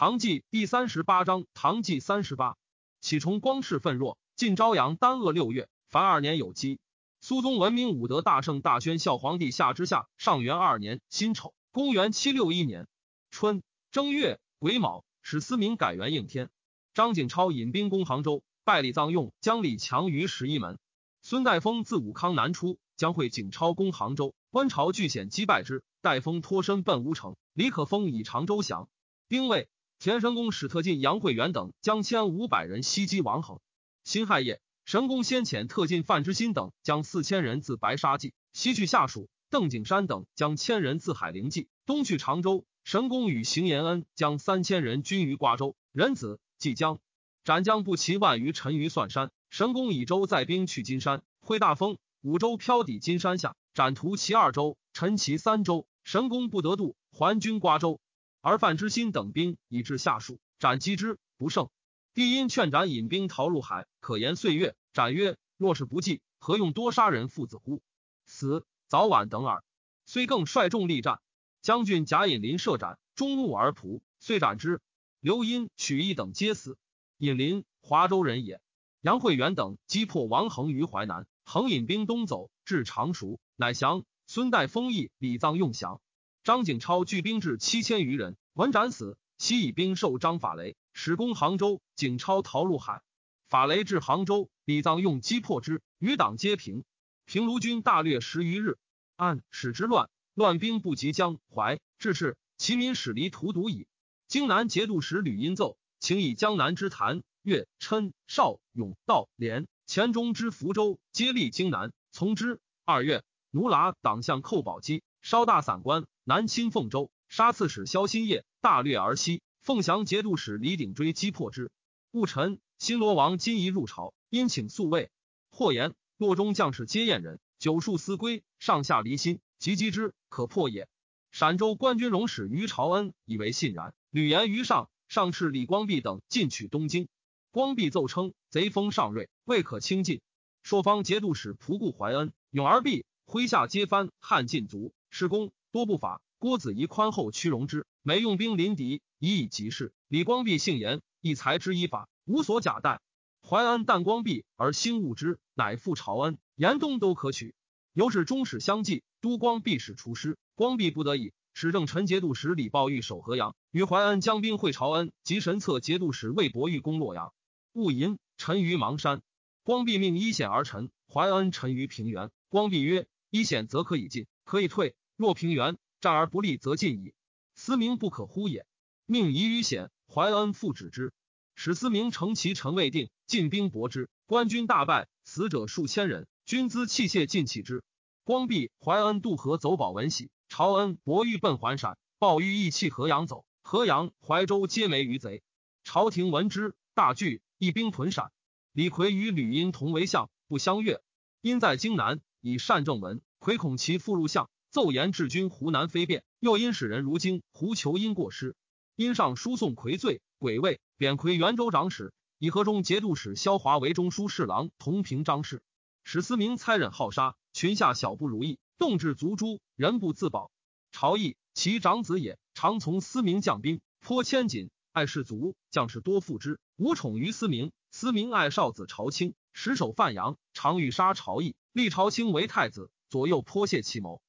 唐纪第三十八章，唐纪三十八，启崇光炽愤若，晋朝阳丹鄂六月，凡二年有基。苏宗文明武德大圣大宣孝皇帝下之下，上元二年辛丑，公元七六一年春正月癸卯，使思明改元应天。张景超引兵攻杭州，败李藏用，将李强于十一门。孙代峰自武康南出，将会景超攻杭州，观朝据险击败之。代峰脱身奔乌城，李可封以常州降，兵卫。田神公史特进、杨惠元等将千五百人袭击王衡。辛亥夜，神公先遣特进范之新等将四千人自白沙记西去下蜀。邓景山等将千人自海陵记东去常州。神公与邢延恩将三千人军于瓜州。仁子即将斩将不齐万余，沉于蒜山。神公以州载兵去金山，挥大风，五州飘抵金山下，斩屠其二州，陈其三州。神公不得渡，还军瓜州。而范之新等兵以至下属，斩击之不胜。帝因劝斩引兵逃入海，可言岁月。斩曰：若是不计，何用多杀人父子乎？死早晚等耳。虽更率众力战，将军贾引林射斩，中怒而仆，遂斩之。刘因、许义等皆死。引林华州人也。杨惠元等击破王衡于淮南，衡引兵东走，至常熟，乃降。孙代封邑，李臧用降。张景超聚兵至七千余人，文斩死，西以兵授张法雷，使攻杭州。景超逃入海，法雷至杭州，李臧用击破之，余党皆平。平卢军大略十余日，按使之乱，乱兵不及江淮，至是其民始离荼毒矣。荆南节度使吕音奏，请以江南之谭、岳、琛、邵、永、道、连、黔中之福州，皆立荆南，从之。二月，奴剌党项寇宝鸡，稍大散关。南侵凤州，杀刺史萧新业，大略而西。凤翔节度使李鼎追击破之。戊辰，新罗王金仪入朝，因请宿卫。或言洛中将士皆燕人，九数思归，上下离心，及击之，可破也。陕州官军荣使于朝恩以为信然，屡言于上，上敕李光弼等进取东京。光弼奏称贼锋尚锐，未可轻进。朔方节度使仆固怀恩勇而避，麾下皆藩汉尽族，施公。多不法，郭子仪宽厚屈容之，每用兵临敌，以以急事。李光弼性严，亦才之依法，无所假待。淮安淡光弼而兴恶之，乃复朝恩，严冬都可取。由是中使相继，都光弼使出师，光弼不得已，使正陈节度使李抱玉守河阳，与淮安将兵会朝恩及神策节度使魏博玉攻洛阳。戊寅，沉于邙山。光弼命一险而沉，淮安沉于平原。光弼曰：一险则可以进，可以退。若平原战而不利，则进矣。思明不可忽也。命夷于险，怀恩复止之。使思明乘其臣未定，进兵搏之，官军大败，死者数千人，军资器械尽弃之。光弼、怀恩渡河走保文喜，朝恩伯玉奔还陕，鲍玉义弃河阳走，河阳、怀州皆没于贼。朝廷闻之，大惧，一兵屯陕。李逵与吕因同为相，不相悦。因在京南，以善政文，逵恐其复入相。奏言治军湖南非变，又因使人如京胡求因过失，因上书送魁罪，鬼位贬魁元州长史，以河中节度使萧华为中书侍郎，同平章事。史思明猜忍好杀，群下小不如意，动至族诛，人不自保。朝议其长子也，常从思明将兵，颇千谨，爱士卒，将士多附之，无宠于思明。思明爱少子朝卿，实守范阳，常欲杀朝议，立朝卿为太子，左右颇泄其谋。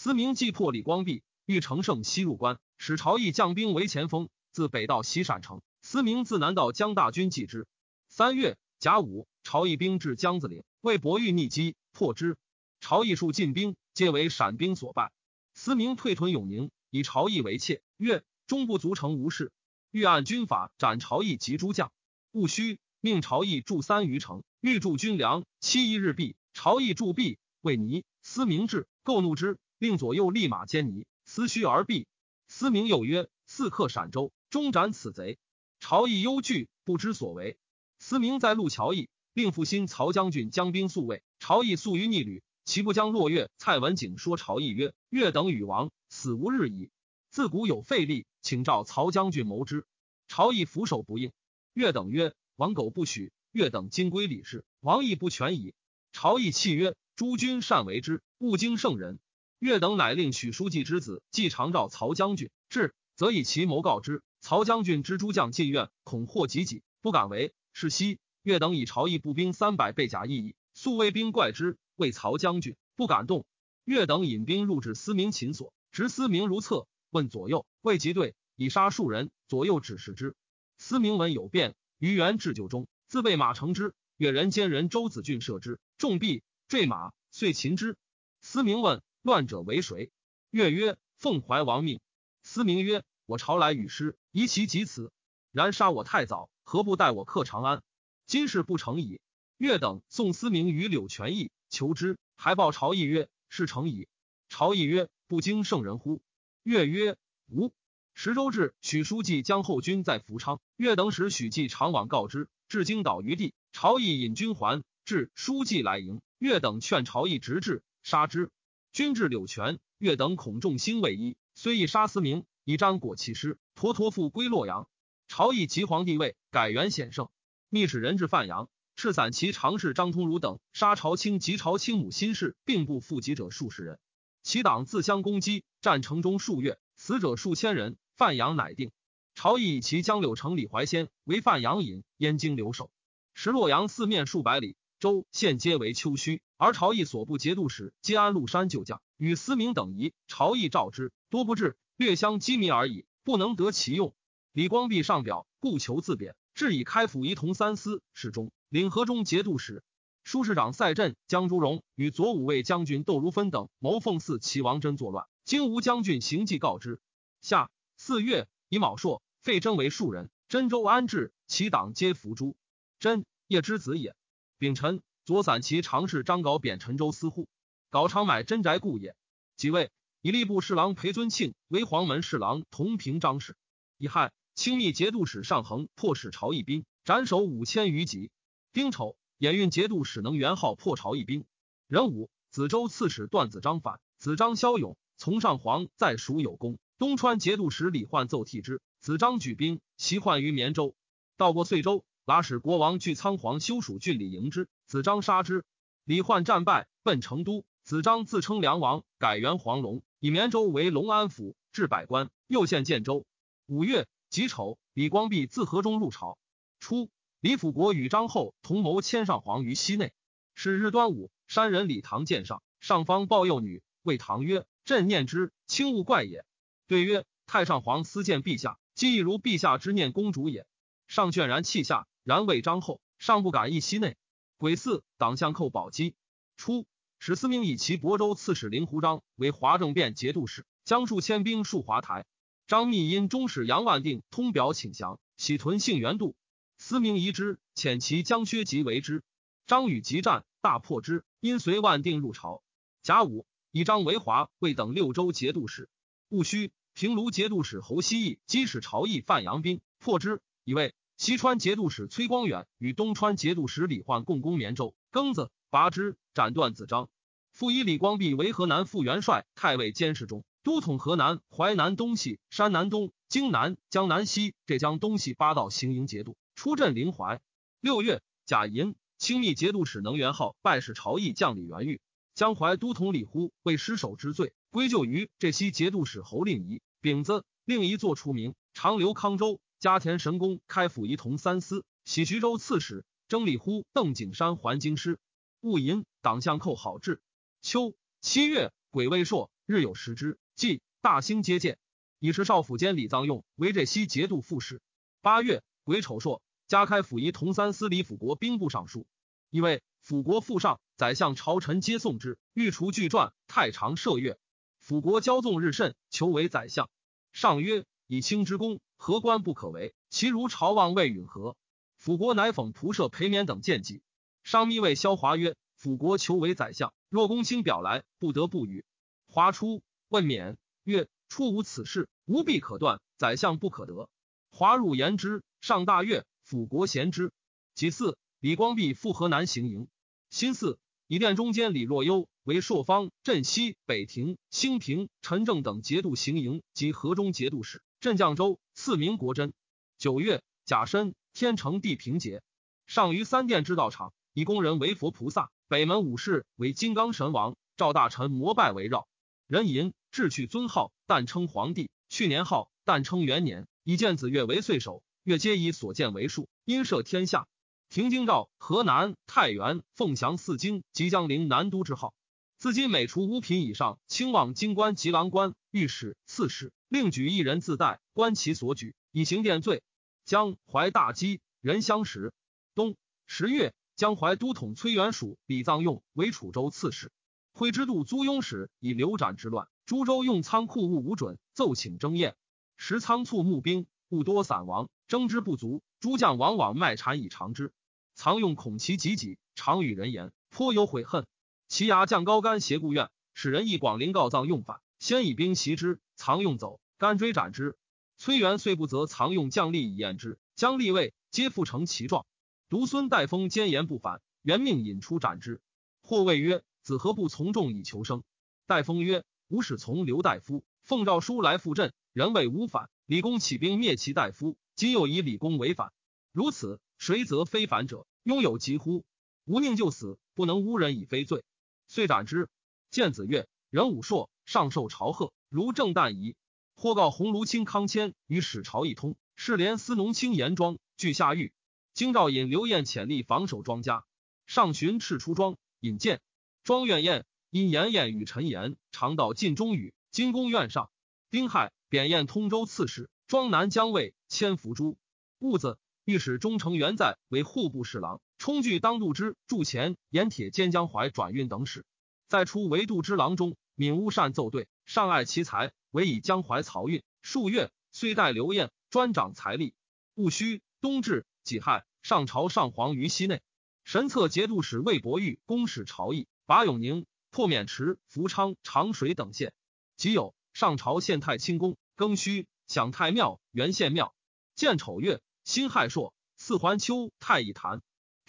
思明既破李光弼，欲乘胜西入关，使朝议将兵为前锋，自北到西陕城。思明自南到江大军继之。三月甲午，朝议兵至江子岭，为博玉逆击，破之。朝议数进兵，皆为陕兵所败。思明退屯永宁，以朝议为妾。曰：终不足成无事。欲按军法斩朝议及诸将。戊戌，命朝议驻三余城，欲驻军粮七一日毕。朝议驻毕，为泥。思明至，构怒之。令左右立马歼泥，思虚而避。思明又曰：“四克陕州，终斩此贼。”朝议忧惧，不知所为。思明在路桥驿，令复新曹将军将兵宿卫。朝议速于逆旅，其不将落月。蔡文景说朝议曰：“月等与王死无日矣。自古有废立，请召曹将军谋之。”朝议俯首不应。月等曰：“王苟不许。”月等今归李氏，王亦不全矣。朝议泣曰：“诸君善为之，勿惊圣人。”岳等乃令许书记之子季常召曹将军至，则以其谋告之。曹将军之诸将进院，恐祸及己，不敢为。是夕，岳等以朝议步兵三百备甲一矣，素卫兵怪之，谓曹将军不敢动。岳等引兵入至司明秦所，执司明如厕，问左右，未及对，以杀数人。左右指示之。司明闻有变，于元至酒中，自备马乘之。越人兼人周子俊射之，众毙，坠马，遂擒之。司明问乱者为谁？越曰奉怀王命。思明曰：我朝来与师，宜其及此。然杀我太早，何不待我克长安？今事不成矣。越等送思明于柳泉驿，求之，还报朝议曰：事成矣。朝议曰：不惊圣人乎？越曰：无。十州至，许书记将后军在福昌。越等使许继常往告之，至京岛于地。朝议引军还，至书记来迎。越等劝朝议直至，杀之。军至柳泉，越等恐众心未一，虽亦杀司明，以张果其师，陀陀复归洛阳。朝议即皇帝位，改元显圣。密使人至范阳，赤散其常侍张通儒等杀朝卿及朝卿母心事，并不负己者数十人。其党自相攻击，战城中数月，死者数千人。范阳乃定。朝议以其将柳城李怀仙为范阳尹，燕京留守。时洛阳四面数百里，州县皆为丘墟，而朝议所部节度使皆安禄山旧将，与司明等夷。朝议召之，多不至，略相羁縻而已，不能得其用。李光弼上表，故求自贬，至以开府仪同三司侍中，领河中节度使。书市长赛镇江朱荣与左武卫将军窦如芬等谋奉祀齐王真作乱，经吴将军行迹告之。下。四月，以卯朔，废征为庶人。真州安置，其党皆伏诛。真叶之子也。丙辰，左散骑常侍张镐贬陈州司户。镐常买真宅故也。即位，以吏部侍郎裴尊庆为黄门侍郎，同平章事。乙亥，清密节度使上衡破使朝义兵，斩首五千余级。丁丑，演运节度使能元号破朝义兵。壬午，子州刺史段子章反，子张骁勇，从上皇在蜀有功。东川节度使李焕奏替之，子张举兵袭患于绵州，到过遂州，拉使国王据仓皇修蜀郡里迎之，子张杀之。李焕战败，奔成都。子张自称梁王，改元黄龙，以绵州为隆安府，置百官，右县建州。五月己丑，李光弼自河中入朝。初，李辅国与张后同谋迁上皇于西内。是日端午，山人李唐见上，上方抱幼女，谓唐曰：“朕念之，轻勿怪也。”对曰：“太上皇思见陛下，既亦如陛下之念公主也。”上渲然泣下，然谓张后，尚不敢议西内。癸巳，党相寇宝鸡。初，史思明以其亳州刺史令狐章为华政变节度使，将数千兵戍华台。张密因中使杨万定通表请降，喜屯幸元度。思明疑之，遣其将薛吉为之。张与即战，大破之，因随万定入朝。甲午，以张为华为等六州节度使。戊戌。平卢节度使侯希义击使朝议范阳兵，破之。以为西川节度使崔光远与东川节度使李焕共攻绵州，庚子拔之，斩断子张。复以李光弼为河南副元帅、太尉监视中，都统河南、淮南东西、山南东、荆南、江南西、浙江东西八道行营节度，出镇临淮。六月，甲寅，清密节度使能元号拜使朝议将李元玉，江淮都统李忽为失守之罪，归咎于浙西节度使侯令仪。丙子，另一作出名，长留康州，加田神功，开府仪同三司，喜徐州刺史，征礼乎邓景山还京师。戊寅，党相寇好志。秋七月，癸未朔，日有食之。即大兴接见，以是少府监李臧用为浙西节度副使。八月，癸丑朔，加开府仪同三司李辅国兵部尚书，以为辅国副上，宰相朝臣皆送之，欲除巨传，太常设月。辅国骄纵日甚，求为宰相。上曰：“以卿之功，何官不可为？其如朝望魏允何？”辅国乃讽仆射裴冕等见计。商密谓萧华曰：“辅国求为宰相，若公卿表来，不得不与。”华出问冕曰：“初无此事，无必可断。宰相不可得。”华入言之，上大悦。辅国贤之。其次，李光弼赴河南行营。新四。以殿中间李若幽为朔方、镇西、北庭、兴平、陈正等节度行营及河中节度使，镇绛州，赐名国珍。九月，甲申，天成地平节。上于三殿之道场，以宫人为佛菩萨，北门武士为金刚神王，赵大臣膜拜围绕。人吟志去尊号，但称皇帝。去年号，但称元年。以见子月为岁首，月皆以所见为数，因摄天下。停京兆、河南、太原、凤翔四京及江陵南都之号。自今每除五品以上，清望京官及郎官、御史、刺史，另举一人自带，观其所举，以行殿罪。江淮大饥，人相食。冬十月，江淮都统崔元属李藏用为楚州刺史。徽之度租庸使以流斩之乱，株洲用仓库物无准，奏请征验。时仓促募兵，物多散亡，征之不足，诸将往往卖产以偿之。藏用恐其己己，常与人言，颇有悔恨。其牙将高干携故怨，使人以广陵告藏用反，先以兵袭之，藏用走，甘追斩之。崔元遂不责藏用将吏以验之，将立位皆复成其状。独孙代封坚言不反，原命引出斩之。或谓曰：“子何不从众以求生？”代封曰：“吾使从刘大夫，奉诏书来赴阵，人谓无反。李公起兵灭其大夫，今又以李公为反，如此。”谁则非反者？拥有疾乎？吾宁就死，不能诬人以非罪。遂斩之。见子越，人武硕，上受朝贺，如正旦仪。或告鸿胪卿康谦与史朝一通，是连司农卿严庄俱下狱。京兆尹刘晏潜力防守庄家，上寻赤出庄，引荐庄院晏因严晏与陈言常到晋中宇，金宫院上。丁亥，贬晏通州刺史，庄南将尉，迁伏诛。戊子。御史中丞元在为户部侍郎，充据当度之铸钱、盐铁兼江淮转运等使。在出为度之郎中，敏乌善奏对，上爱其才，唯以江淮漕运数月，虽待刘晏专掌财力。戊戌，冬至，己亥，上朝上皇于西内。神策节度使魏博玉公使朝议，拔永宁、破渑池、福昌、长水等县。即有上朝县太清宫、庚戌，享太庙、元献庙。见丑月。辛亥朔，四环秋太乙坛，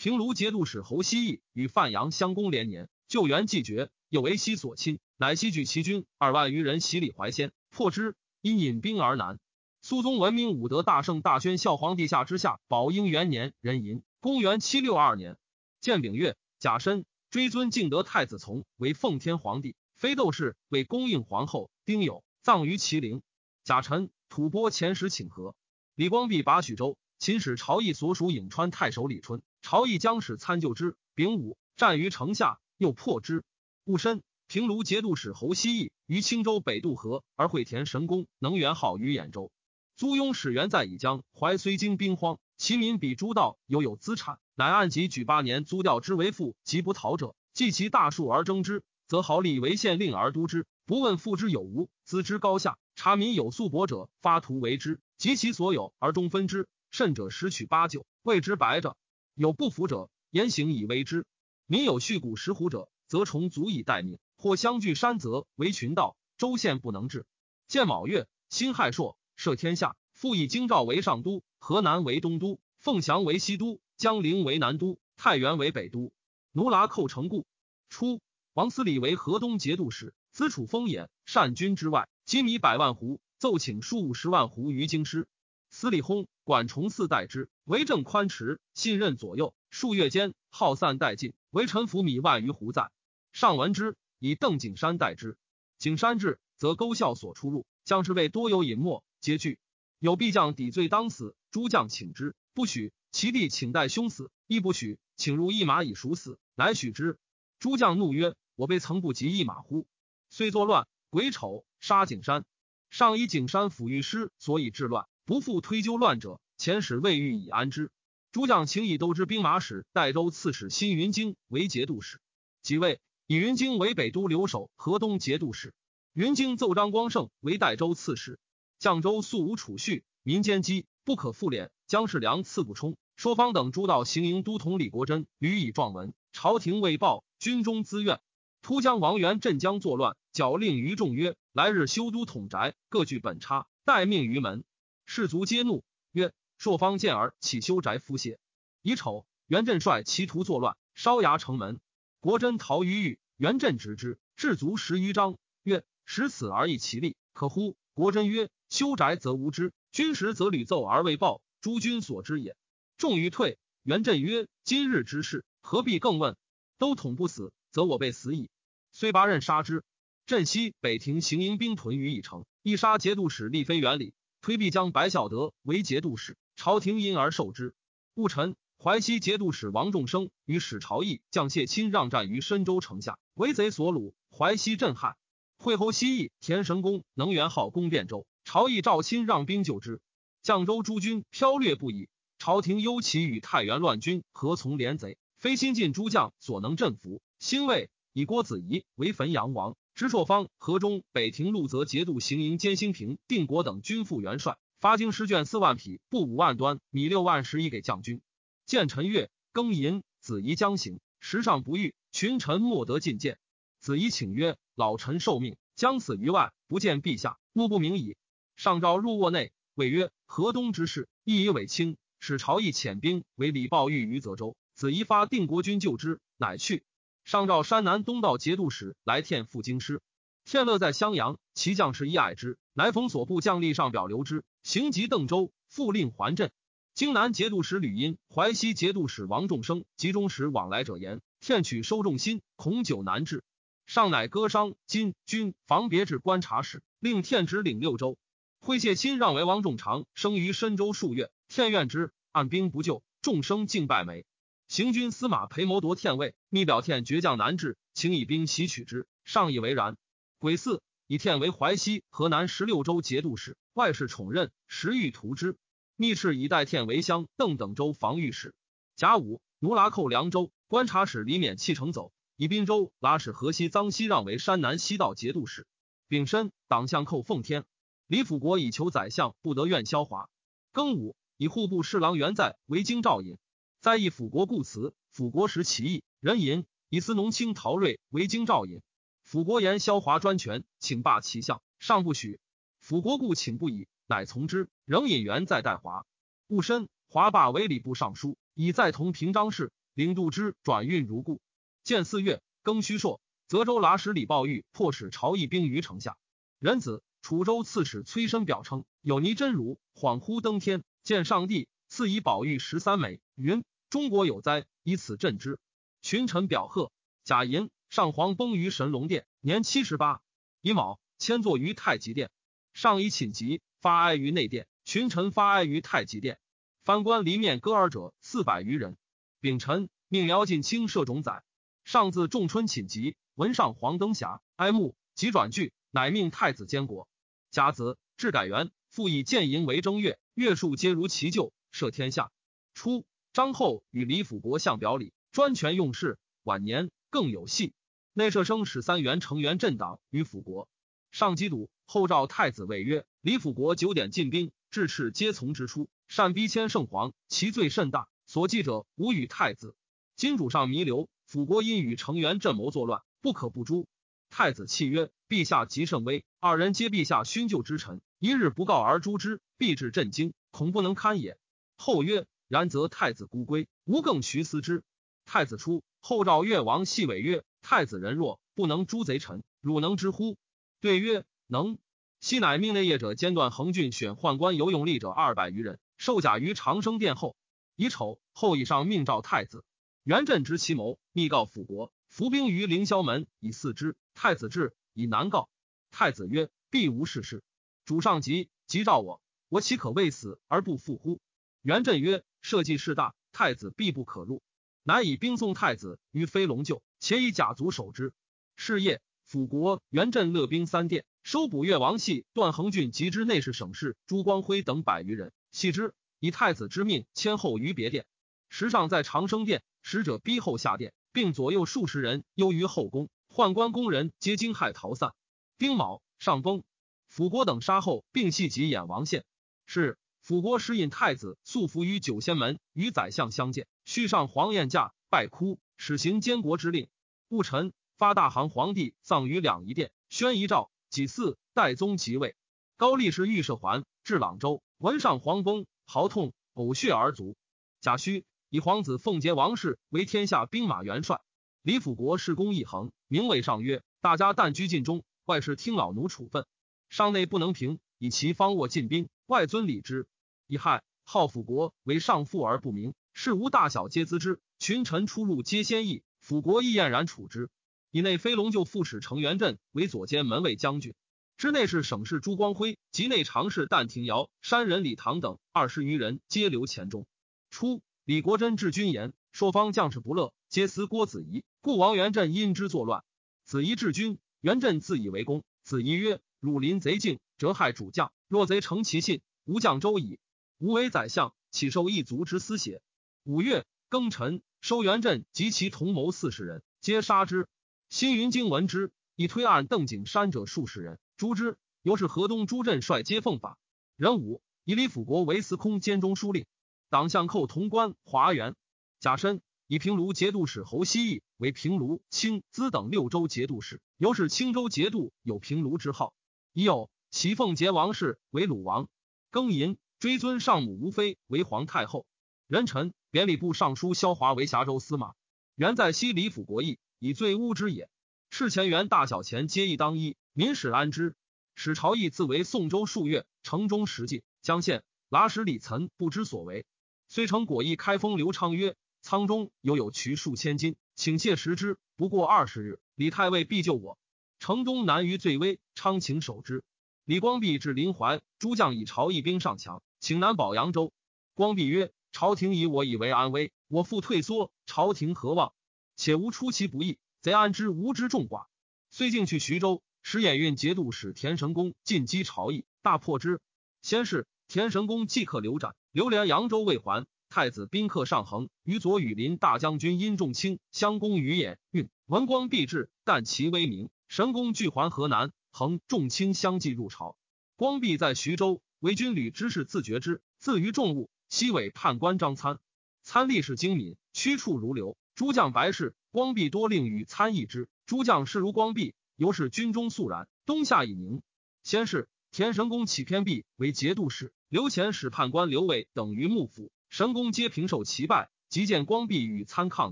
平卢节度使侯希义与范阳相公连年，救援既绝，又为西所侵，乃西举其军二万余人袭李怀仙，破之，因引兵而南。肃宗文明武德大圣大宣孝皇帝下之下，宝应元年壬寅，公元七六二年，建丙月甲申，追尊敬德太子从为奉天皇帝，非窦氏为恭应皇后，丁酉葬于麒陵。甲辰，吐蕃遣使请和，李光弼拔许州。秦使朝议所属颍川太守李春，朝议将使参救之。丙午，战于城下，又破之。戊申，平卢节度使侯希义于青州北渡河，而会田神功能元号于兖州。租庸使元在以江淮虽经兵荒，其民比诸道犹有资产，乃按级举八年租调之为赋，及不逃者，计其大数而征之，则豪利为县令而督之，不问赋之有无，资之高下，察民有素帛者，发图为之，及其所有而中分之。甚者十取八九，谓之白者；有不服者，言行以为之。民有蓄谷食虎者，则虫足以待命；或相距山泽为群盗，州县不能治。建卯月，辛亥朔，赦天下。复以京兆为上都，河南为东都，凤翔为西都，江陵为南都，太原为北都。奴剌寇城固。初，王思礼为河东节度使，资楚丰衍，善军之外，积米百万斛，奏请数十万斛于京师。司礼轰，管崇嗣代之，为政宽弛，信任左右。数月间，耗散殆尽，为臣服米万余斛在。上闻之，以邓景山代之。景山至，则勾校所出入，将士卫多有隐没，皆惧。有必将抵罪当死，诸将请之，不许。其弟请代兄死，亦不许。请入一马以赎死，乃许之。诸将怒曰：“我辈曾不及一马乎？”遂作乱，鬼丑杀景山。上以景山抚御师，所以治乱。不复推究乱者，遣使未遇以安之。诸将请以都之兵马使代州刺史辛云京为节度使，即位以云京为北都留守河东节度使。云京奏张光胜为代州刺史。绛州素无储蓄，民间饥，不可复敛。姜世良赐不充，说方等诸道行营都统李国珍予以状文，朝廷未报，军中资怨。突将王元镇江作乱，矫令于众曰：“来日修都统宅，各据本差，待命于门。”士卒皆怒，曰：“朔方见而起修宅夫邪。”乙丑，元镇率其徒作乱，烧衙城门。国真逃于狱，元镇执之，至足十余章，曰：“使此而益其力，可乎？”国真曰：“修宅则无知，军时则屡奏而未报，诸君所知也。”众于退。元镇曰：“今日之事，何必更问？都统不死，则我辈死矣。”虽拔刃杀之。镇西北庭行营兵屯于一城，一杀节度使立非元礼。推必将白孝德为节度使，朝廷因而受之。戊辰，淮西节度使王仲生与史朝义将谢钦让战于深州城下，为贼所虏，淮西震撼。会侯西义田神公能元号攻汴州，朝义赵钦让兵救之。绛州诸军飘掠不已，朝廷忧其与太原乱军何从连贼，非新晋诸将所能镇服。兴魏以郭子仪为汾阳王，知朔方、河中、北庭、陆泽节度行营兼兴平、定国等军副元帅。发京师卷四万匹，布五万端，米六万石，以给将军。见陈月庚寅，子仪将行，时尚不遇，群臣莫得觐见。子仪请曰：“老臣受命，将死于外，不见陛下，目不明矣。”上诏入卧内，谓曰：“河东之事，亦以伪轻，使朝议遣兵为李抱玉于泽州。子仪发定国军救之，乃去。上诏山南东道节度使来填赴京师。天乐在襄阳，其将士亦爱之。乃封所部将吏上表留之。行及邓州，复令还镇。京南节度使吕因、淮西节度使王仲生集中使往来者言：天取收众心，恐久难治。上乃割伤金军防别置观察使，令天直领六州。会谢钦让为王仲长，生于深州数月。天怨之，按兵不救，众生敬拜没。行军司马裴谋夺天位，密表天倔强难治，请以兵袭取之。上以为然。癸巳，以天为淮西、河南十六州节度使，外事宠任，时欲图之。密敕以代天为乡邓等州防御使。甲午，奴拉寇凉州，观察使李勉弃城走，以滨州拉使河西臧西让为山南西道节度使。丙申，党相寇奉天，李辅国以求宰相，不得愿萧华。庚午，以户部侍郎元在为京兆尹，在议辅国故辞，辅国时其义，人尹以司农卿陶睿为京兆尹。辅国言萧华专权，请罢其相，上不许。辅国故请不已，乃从之。仍引元在代华。戊申，华罢为礼部尚书，以在同平章事，领度之转运如故。建四月，庚戌朔，泽州剌史李抱玉迫使朝议兵于城下。仁子，楚州刺史崔申表称有倪真如恍惚登天，见上帝赐以宝玉十三枚，云中国有灾，以此镇之。群臣表贺。贾寅。上皇崩于神龙殿，年七十八。乙卯，迁坐于太极殿。上以寝疾，发哀于内殿。群臣发哀于太极殿。藩官离面歌尔者四百余人。丙辰，命辽晋卿摄冢宰。上自仲春寝疾，闻上皇登遐，哀慕，即转句，乃命太子监国。甲子，至改元，复以建银为正月，月数皆如其旧，赦天下。初，张后与李辅国相表里，专权用事。晚年更有戏。内舍生使三元成员镇党于辅国，上击堵，后召太子谓曰：“李辅国九点进兵，至赤皆从之出，善逼迁圣皇，其罪甚大。所记者无与太子。今主上弥留，辅国因与成员镇谋作乱，不可不诛。”太子泣曰：“陛下极甚威，二人皆陛下勋旧之臣，一日不告而诛之，必至震惊，恐不能堪也。”后曰：“然则太子孤归，吾更徐思之。”太子出，后召越王细伟曰。太子人弱，不能诛贼臣，汝能之乎？对曰：能。昔乃命内业者间断横郡选宦官有勇力者二百余人，受甲于长生殿后。乙丑，后以上命召太子元振知其谋，密告辅国，伏兵于凌霄门以四之。太子至，以难告。太子曰：必无事事。主上急，急召我，我岂可为死而不复乎？元振曰：社稷事大，太子必不可入。乃以兵送太子于飞龙厩。且以甲卒守之。是夜，辅国元镇乐兵三殿，收捕越王系、段恒俊及之内侍省事朱光辉等百余人，系之以太子之命迁后于别殿。时尚在长生殿，使者逼后下殿，并左右数十人忧于后宫。宦官宫人皆惊骇逃散。丁卯，上崩。辅国等杀后，并系及衍王献。是辅国时引太子素服于九仙门，与宰相相见，续上黄燕驾，拜哭。始行监国之令，戊辰发大行皇帝葬于两仪殿，宣遗诏。己巳，代宗即位。高力士御舍环至朗州，闻上皇崩，嚎痛，呕血而卒。贾诩以皇子奉节王氏为天下兵马元帅。李辅国事功一横，名为上曰：大家但居禁中，外事听老奴处分。上内不能平，以其方握禁兵，外尊礼之。以亥，号辅国为上父而不明，事无大小皆咨之。群臣出入皆先议，辅国亦晏然处之。以内飞龙就副使程元振为左监门卫将军。知内侍省事朱光辉及内常侍但廷尧、山人李唐等二十余人皆留黔中。初，李国珍治军言，朔方将士不乐，皆思郭子仪，故王元镇因之作乱。子仪治军，元镇自以为功。子仪曰：“汝临贼境，折害主将，若贼成其信，吾将周矣。吾为宰相，岂受一族之私邪？”五月庚辰，收元镇及其同谋四十人，皆杀之。新云经闻之，以推案邓景山者数十人。诛之，由是河东诸镇率皆奉法。壬午，以李辅国为司空兼中书令，党相寇潼关、华元。甲申，以平卢节度使侯希义为平卢、青、资等六州节度使，由是青州节度有平卢之号。已有齐凤节王氏为鲁王。庚寅，追尊上母吴妃为皇太后。壬辰，贬礼部尚书萧华为峡州司马。原在西李府国邑，以罪污之也。事前元大小钱皆宜当一。民使安之，使朝议自为宋州数月，城中食尽。江县剌史李岑不知所为，虽成果议开封刘昌曰：“仓中犹有渠数千金，请切食之。不过二十日，李太尉必救我。”城中难于最危，昌请守之。李光弼至临淮，诸将以朝议兵上墙，请南保扬州。光弼曰：“朝廷以我以为安危，我复退缩，朝廷何望？且无出其不意，贼安知吾之众寡？”遂进去徐州。使演运节度使田神公进击朝议，大破之。先是，田神公即刻留斩，流连扬州未还。太子宾客上衡，与左羽林大将军殷仲卿相攻于演运，文光必至，但其威名。神公拒还河南，衡仲卿相继入朝。光弼在徐州，为军旅之事自觉之，自于重务。西尾判官张参，参历事精敏，驱处如流。诸将白事，光弼多令与参议之。诸将视如光弼。由是军中肃然，冬夏已宁。先是，田神公起偏僻为节度使，刘前使判官刘伟等于幕府，神公皆平受其拜。即见光弼与参抗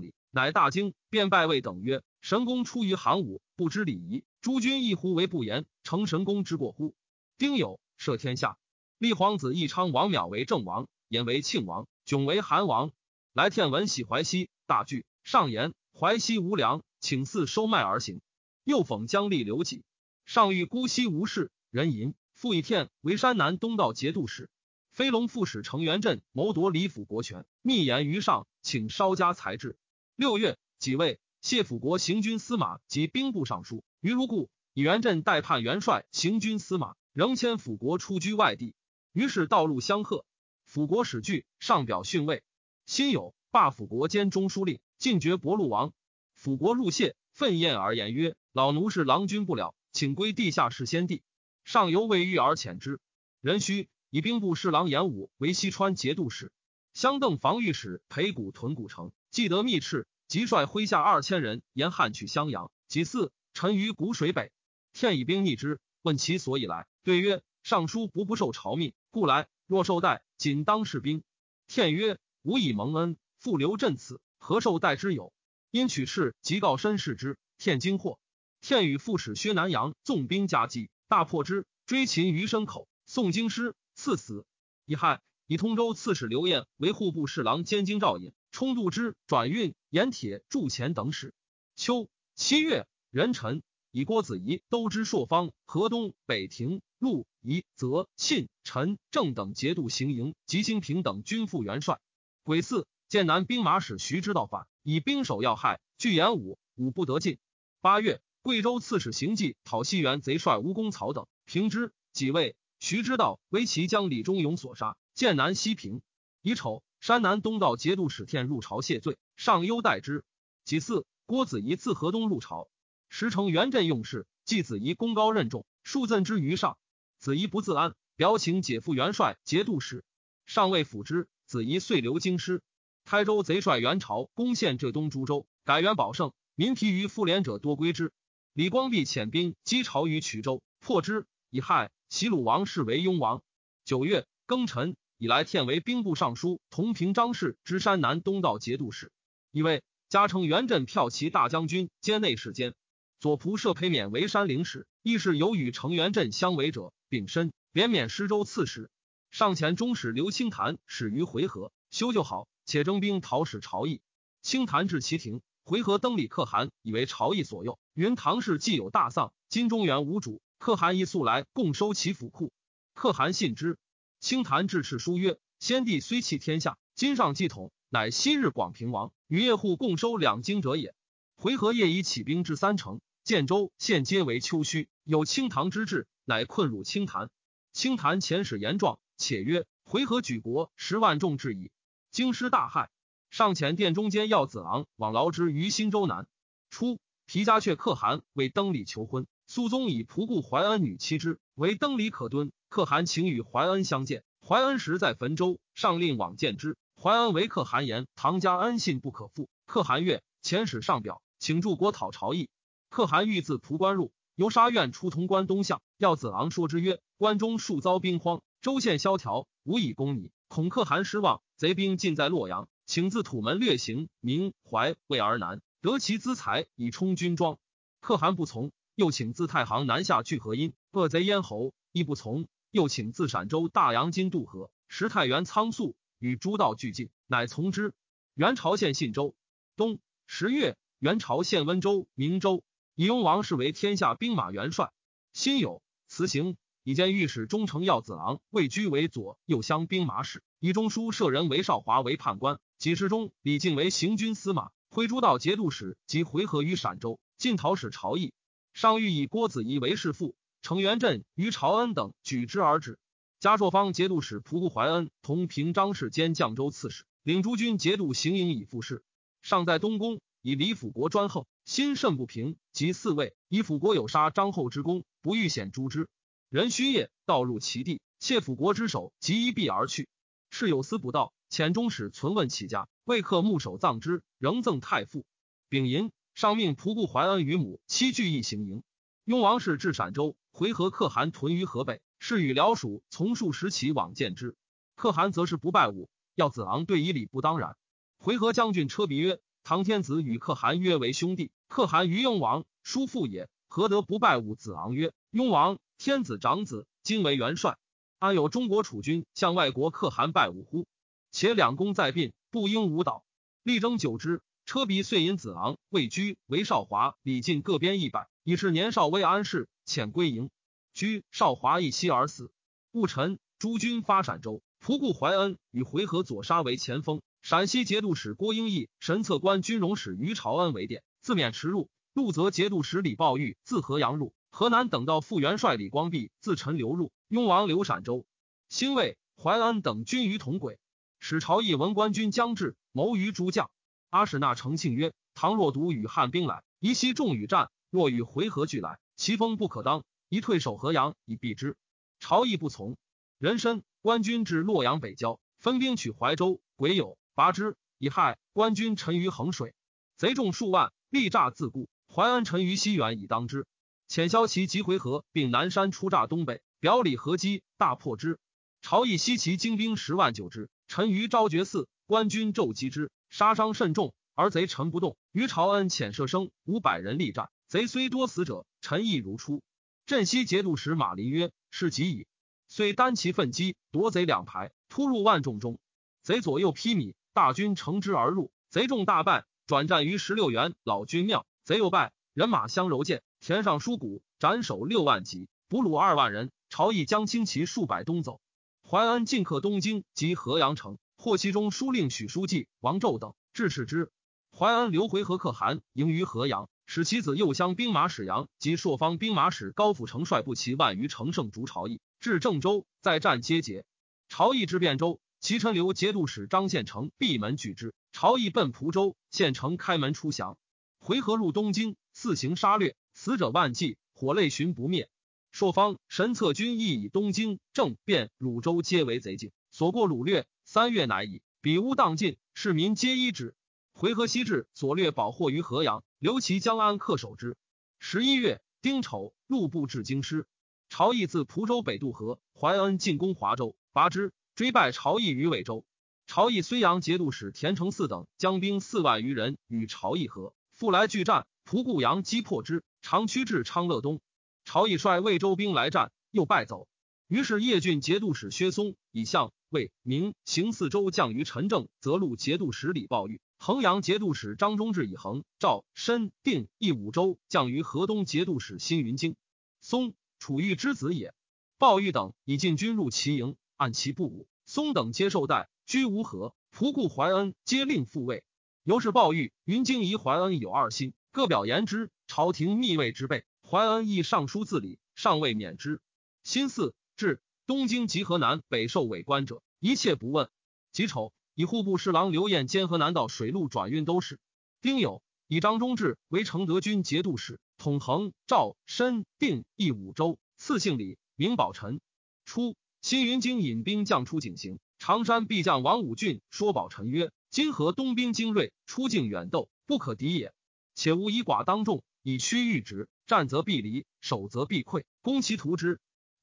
礼，乃大惊，便拜魏等曰：“神公出于行伍，不知礼仪，诸君一呼为不言，成神功之过乎？”丁酉，赦天下，立皇子义昌、王邈为正王，衍为庆王，迥为韩王。来天文喜淮西，大惧，上言淮西无粮，请赐收麦而行。又讽姜立刘己，上谕姑息无事，人淫复以天为山南东道节度使。飞龙副使程元振谋夺李府国权，密言于上，请稍加裁制。六月，几位谢辅国行军司马及兵部尚书于如故，以元振代判元帅、行军司马，仍迁辅国出居外地。于是道路相贺，辅国使惧，上表训位。辛酉，罢辅国兼中书令，进爵博陆王。辅国入谢，愤厌而言曰。老奴是郎君不了，请归地下室先帝。上犹未遇而遣之。壬戌，以兵部侍郎严武为西川节度使，相邓防御使裴谷屯古城，既得密敕，即率麾下二千人沿汉去襄阳。己巳，沉于谷水北。天以兵逆之，问其所以来，对曰：尚书不不受朝命，故来。若受代，仅当士兵。天曰：吾以蒙恩，复留朕此，何受代之有？因取敕，即告申视之。天惊惑。天与副使薛南阳纵兵夹击，大破之，追擒于深口。宋京师，赐死。乙亥，以通州刺史刘晏为户部侍郎兼京兆尹，充度之、转运、盐铁、铸钱等使。秋七月，壬辰，以郭子仪都知朔方、河东、北庭、陆、夷、泽、信、陈、郑等节度行营及兴平等军副元帅。癸巳，剑南兵马使徐知道反，以兵守要害，拒演武，武不得进。八月。贵州刺史行迹讨西原贼帅吴公曹等平之，几位徐知道为其将李忠勇所杀，剑南西平。乙丑，山南东道节度使天入朝谢罪，上优待之。己巳，郭子仪自河东入朝，时称元镇用事，季子仪功高任重，数赠之于上。子仪不自安，表请解父元帅节度使，上未辅之。子仪遂留京师。台州贼帅元朝攻陷浙东诸州，改元保胜，民疲于复联者多归之。李光弼遣兵击朝于衢州，破之，以害。齐鲁王氏为雍王。九月庚辰，以来天为兵部尚书，同平张氏之山南东道节度使。以为加称元镇骠骑大将军兼内侍监。左仆射裴冕为山陵使，亦是有与成元镇相违者，丙申，连免施州刺史。上前中使刘清潭始于回纥，修就好，且征兵讨使朝议。清潭至其庭。回纥登礼可汗，以为朝议所诱。云唐氏既有大丧，今中原无主，可汗亦素来共收其府库。可汗信之。清谈致敕书曰：“先帝虽弃天下，今上继统，乃昔日广平王与叶护共收两京者也。回纥业已起兵至三城，建州现皆为丘墟，有清唐之志，乃困辱清谈。清谈遣使言状，且曰：回纥举国十万众至矣，京师大害。上遣殿中间要子昂往劳之于新州南。初，皮家却可汗为登礼求婚，肃宗以仆固怀恩女妻之，为登礼可敦。可汗请与怀恩相见，怀恩时在汾州，上令往见之。怀恩为可汗言：“唐家恩信不可负。”可汗曰：“遣使上表，请助国讨朝议。”可汗欲自蒲关入，由沙苑出潼关东向。要子昂说之曰：“关中数遭兵荒，州县萧条，无以攻你，恐可汗失望。贼兵尽在洛阳，请自土门略行，明怀魏而南，得其资财以充军装。”可汗不从，又请自太行南下拒河阴，恶贼咽喉，亦不从。又请自陕州大阳津渡河，时太原仓促，与诸道俱进，乃从之。元朝县信州。冬十月，元朝县温州、明州，以雍王氏为天下兵马元帅。辛酉，辞行，以见御史中丞耀子郎位居为左右乡兵马使，以中书舍人韦少华为判官。给事中李靖为行军司马，徽诸道节度使及回纥于陕州，进讨使朝议。上谕以郭子仪为世父。程元振、于朝恩等举之而止。嘉朔方节度使仆固怀恩同平章事兼绛州刺史，领诸军节度行营以复事。尚在东宫，以李辅国专横，心甚不平。及四位，以辅国有杀张后之功，不欲显诛之。人虚夜盗入其地，窃辅国之首，即一臂而去。是有司捕道，遣中使存问其家，未克牧守葬之，仍赠太傅。丙寅，上命仆固怀恩与母妻聚义行营。雍王氏至陕州。回纥可汗屯于河北，是与辽属从数十起往见之。可汗则是不拜武，要子昂对以礼不当然。回纥将军车鼻曰：“唐天子与可汗约为兄弟，可汗于雍王叔父也，何得不拜武？”子昂曰：“雍王天子长子，今为元帅，安有中国储君向外国可汗拜武乎？且两公在并，不应无蹈。”力争久之，车鼻遂引子昂、魏居、韦少华、李进各编一百，以是年少未安氏。遣归营，居少华一息而死。戊辰，诸军发陕州，仆固怀恩与回纥左沙为前锋。陕西节度使郭英义、神策官军容使于朝恩为殿，自免驰入。陆泽节度使李抱玉自河阳入。河南等到副元帅李光弼自陈留入。雍王留陕州。兴卫、怀恩等军于同轨。使朝议闻官军将至，谋于诸将。阿史那承庆曰：“唐若独与汉兵来，宜悉众与战；若与回纥俱来。”其风不可当，一退守河阳以避之。朝议不从。人参官军至洛阳北郊，分兵取怀州，癸酉拔之，以害官军沉于衡水。贼众数万，力诈自固。淮安沉于西远以当之。遣萧骑急回纥，并南山出诈东北，表里合击，大破之。朝议西齐精兵十万九之，沉于昭觉寺。官军骤击之，杀伤甚重，而贼沉不动。于朝恩遣射生五百人力战。贼虽多死者，臣亦如初。镇西节度使马林曰：“是极矣。”遂单骑奋击，夺贼两排，突入万众中。贼左右披靡，大军乘之而入。贼众大败，转战于十六员老君庙。贼又败，人马相柔剑，田上书谷，斩首六万级，俘虏二万人。朝议将轻骑数百东走。淮安进克东京及河阳城，获其中书令许书记、王胄等，致斥之。淮安刘回和可汗迎于河阳。使其子右乡兵马使杨及朔方兵马使高辅成率步骑万余乘胜逐朝议，至郑州，再战皆捷。朝议至汴州，其臣留节度使张献成闭门拒之。朝议奔蒲州，献成开门出降。回纥入东京，四行杀掠，死者万计，火泪寻不灭。朔方神策军亦以东京、郑、汴、汝州皆为贼境，所过掳掠三月乃已，比屋荡尽，市民皆依之。回纥西至，所掠宝货于河阳。留其江安恪守之。十一月丁丑，路部至京师。朝议自蒲州北渡河，怀恩进攻华州，拔之，追败朝议于尾州。朝议睢阳节度使田承嗣等将兵四万余人与朝议合，复来拒战，蒲固阳击破之，长驱至昌乐东。朝议率魏州兵来战，又败走。于是叶郡节度使薛松以相魏明行四州降于陈正，则录节度使李抱玉。衡阳节度使张忠志以衡、赵、申、定、义五州降于河东节度使辛云京。松楚玉之子也。鲍玉等以进军入齐营，按其不武。松等皆受代，居无何。仆固怀恩皆令复位。由是鲍玉、云京仪怀恩有二心，各表言之。朝廷密位之备，怀恩亦上书自理，尚未免之。辛巳，至东京及河南北受委官者，一切不问。己丑，以户部侍郎刘晏兼河南道水陆转运都使。丁酉，以张忠志为承德军节度使，统衡、赵、申、定、易五州。赐姓李。名宝臣。初，新云京引兵将出井行，常山必将王武俊说宝臣曰：“今河东兵精锐，出境远斗，不可敌也。且吾以寡当众，以屈御直，战则必离，守则必溃，攻其图之。”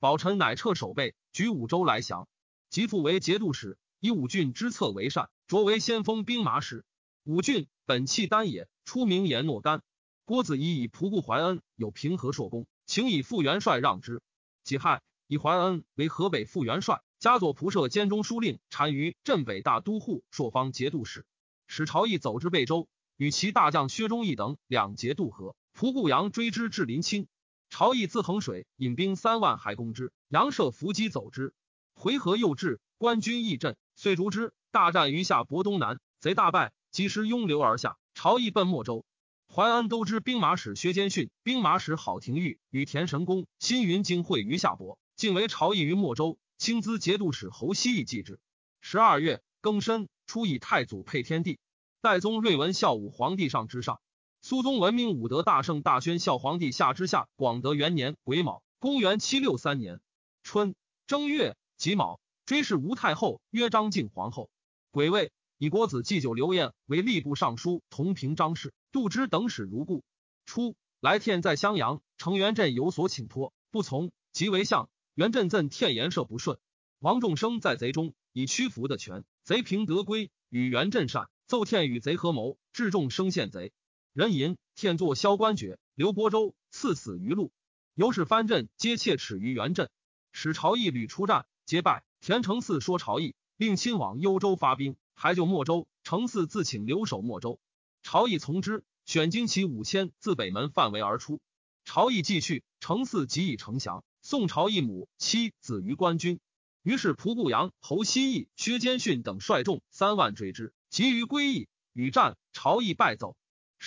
宝臣乃撤守备，举五州来降。即复为节度使，以五郡之策为善，擢为先锋兵马使。五郡本契丹也，出名言诺干。郭子仪以仆固怀恩有平和硕功，请以副元帅让之。己亥，以怀恩为河北副元帅，加左仆射兼中书令，单于镇北大都护，朔方节度使。使朝议走至贝州，与其大将薛忠义等两节渡河。仆固阳追之至临清，朝议自衡水引兵三万，还攻之。杨设伏击走之，回纥又至，官军易阵，遂逐之。大战于下博东南，贼大败，及时拥流而下。朝议奔莫州。淮安都知兵马使薛坚逊、兵马使郝廷玉与田神公、新云经会于夏伯，竟为朝议于莫州。清资节度使侯希义继之。十二月庚申，初以太祖配天地。代宗睿文孝武皇帝上之上。苏宗文明武德大圣大宣孝皇帝下之下。广德元年癸卯，公元七六三年春正月己卯，追谥吴太后曰张敬皇后。癸未，以国子祭酒刘晏为吏部尚书，同平章事。杜之等使如故。初，来天在襄阳，成元镇有所请托，不从，即为相。元镇赠天言社不顺。王仲生在贼中，以屈服的权，贼平得归，与元镇善，奏天与贼合谋，致众生陷贼。人吟，天作萧官爵，刘伯州赐死于路。由是藩镇皆切齿于元镇，使朝议屡出战，皆败。田承嗣说朝议，令亲往幽州发兵，还救莫州。承嗣自请留守莫州。朝议从之，选精骑五千自北门范围而出。朝议既去，程嗣即以城降。宋朝义母妻子于官军。于是仆固阳、侯希义、薛坚训等率众三万追之，急于归义，与战。朝议败走。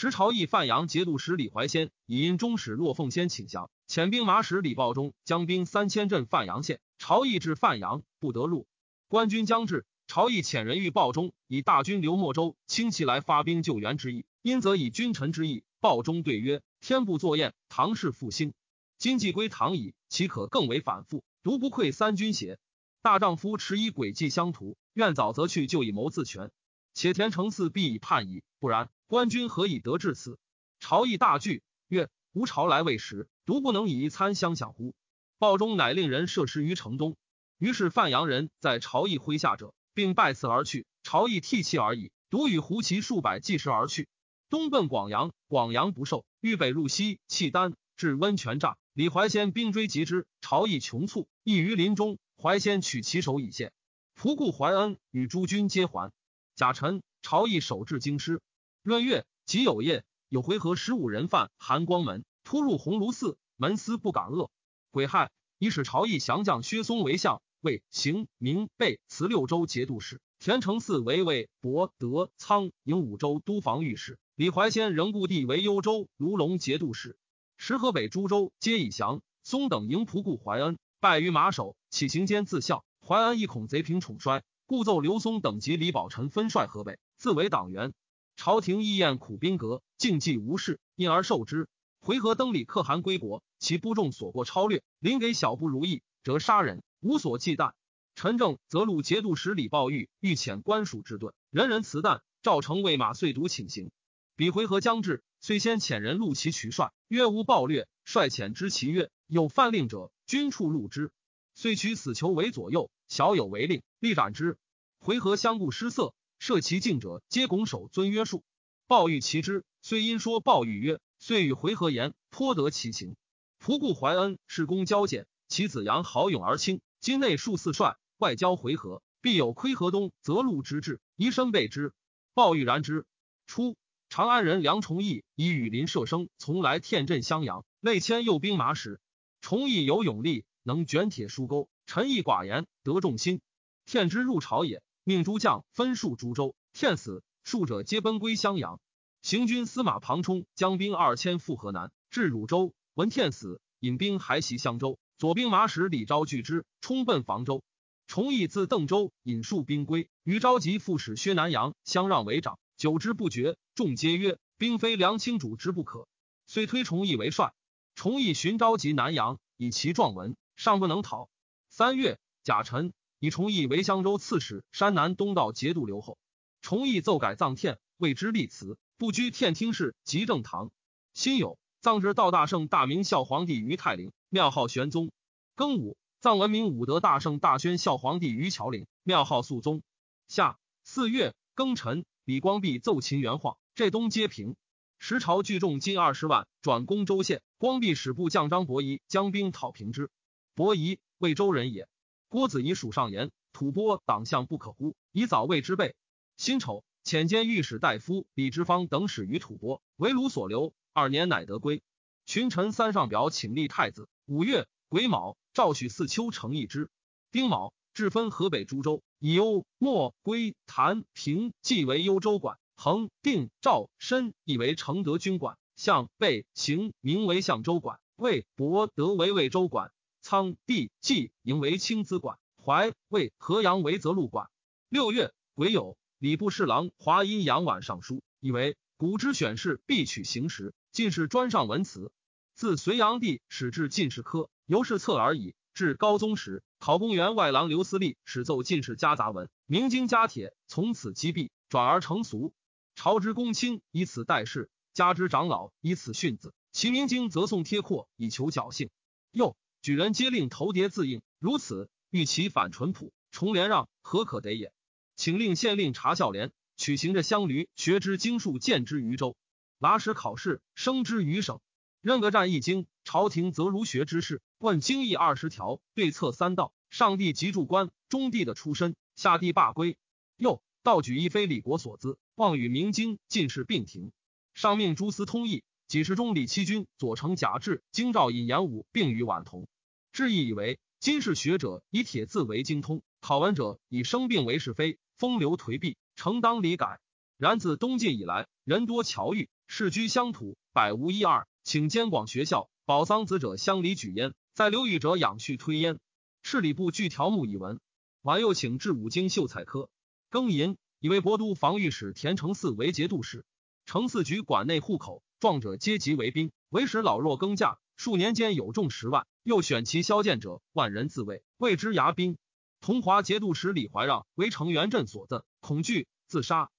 时朝议范阳节度使李怀仙已因中使骆凤仙请降，遣兵马使李报忠将兵三千镇范阳县。朝议至范阳，不得入。官军将至。朝议遣人欲报忠，以大军留莫州，轻骑来发兵救援之意。因则以君臣之意。报忠对曰：“天不作宴，唐氏复兴。今既归唐矣，岂可更为反复？独不愧三军邪？大丈夫持以诡计相图，愿早则去，就以谋自全。且田承嗣必以叛矣，不然，官军何以得至此？”朝议大惧，曰：“吾朝来未时，独不能以一餐相享乎？”报忠乃令人设施于城东。于是范阳人在朝议麾下者。并拜辞而去，朝议涕泣而已。独与胡骑数百计时而去，东奔广阳，广阳不受，欲北入西，契丹至温泉栅，李怀仙兵追及之，朝议穷促，亦于林中。怀仙取其首以献。仆固怀恩与诸军皆还。贾臣，朝议守至京师。闰月己酉夜，有回纥十五人犯含光门，突入鸿胪寺，门司不敢遏。癸亥，以使朝议降将薛松为相。魏行明备辞六州节度使，田承嗣为魏博德仓营五州都防御使，李怀仙仍故地为幽州卢龙节度使。石河北诸州皆以降。松等迎仆固怀恩，败于马首，起行间自效。怀恩亦恐贼平宠衰，故奏刘松等及李宝臣分率河北，自为党员。朝廷意宴苦兵革，竞技无事，因而受之。回纥登礼可汗归国，其部众所过超略，临给小不如意，则杀人。无所忌惮。陈政则录节度使李抱玉欲遣官属之盾，人人辞弹。赵成为马遂独请行。比回纥将至，遂先遣人录其渠帅，曰无暴掠。率遣知其曰有犯令者，君处录之。遂取死囚为左右，小有违令，立斩之。回纥相顾失色，射其敬者，皆拱手尊约束。鲍玉其之，虽因说鲍玉曰，遂与回纥言，颇得其情。仆固怀恩，是公交简，其子杨豪勇而轻。今内数四帅，外交回纥，必有窥河东，则路之志，宜身备之。鲍玉然之。初，长安人梁崇义以羽林射生，从来天镇襄阳，内迁右兵马使。崇义有勇力，能卷铁疏钩，臣义寡言，得众心。天之入朝也，命诸将分戍诸州。天死，戍者皆奔归襄阳。行军司马庞冲将兵二千赴河南，至汝州，闻天死，引兵还袭襄州。左兵马使李昭拒之，冲奔房州。崇义自邓州引数兵归，于召集副使薛南阳相让为长，久之不决。众皆曰：“兵非梁清主之不可。”遂推崇义为帅。崇义寻召集南阳，以其状文，尚不能讨。三月，甲辰，以崇义为襄州刺史、山南东道节度留后。崇义奏改葬天，谓之立祠，不居天听事，即正堂。辛酉，葬之道大圣大明孝皇帝于泰陵，庙号玄宗。庚午。葬文明武德大圣大宣孝皇帝于乔陵，庙号肃宗。夏四月庚辰，李光弼奏秦元晃，浙东皆平。时朝聚众金二十万，转攻州县。光弼使部将张伯仪将兵讨平之。伯夷，魏州人也。郭子仪属上言：“吐蕃党项不可乎？以早为之备。”辛丑，遣兼御史大夫李之方等使于吐蕃，为鲁所留。二年，乃得归。群臣三上表请立太子。五月癸卯。赵许四丘成一之。丁卯，置分河北诸州，以幽、莫、归、谭、平计为幽州管，恒、定、赵、申亦为承德军管，向、贝、行名为相州管，魏、博、德为魏州管，仓、地、纪营为青资管，淮、魏、河阳为泽路管。六月癸酉，礼部侍郎华阴阳宛上书，以为古之选士必取行时，进士专上文辞。自隋炀帝始至进士科。由是策而已。至高宗时，考公员外郎刘思立始奏进士家杂文，明经家帖，从此击毙，转而成俗。朝之公卿以此代事，家之长老以此训子。其明经则送贴阔，以求侥幸。又举人皆令头牒自应，如此欲其反淳朴，重连让，何可得也？请令县令查孝廉，取行着乡驴，学之经术，见之于州，拉使考试，升之于省。任个战一经，朝廷则如学之事。问经义二十条，对策三道。上帝即助官，中帝的出身，下帝罢归。又道举一非李国所资，望与明经进士并停。上命诸司通议，几十中李七军、左丞贾至、京兆尹严武并与晚同。志意以为今世学者以铁字为精通，考文者以生病为是非，风流颓敝，诚当理改。然自东晋以来，人多侨寓，世居乡土，百无一二。请监广学校，保桑子者乡里举焉，在留语者养续推焉。侍礼部具条目以文。晚又请至五经秀才科。庚寅，以为博都防御使田承嗣为节度使。承嗣举管内户口，壮者皆集为兵，为使老弱耕稼，数年间有众十万。又选其骁健者万人自卫，谓之牙兵。同华节度使李怀让为成元镇所赠，恐惧自杀。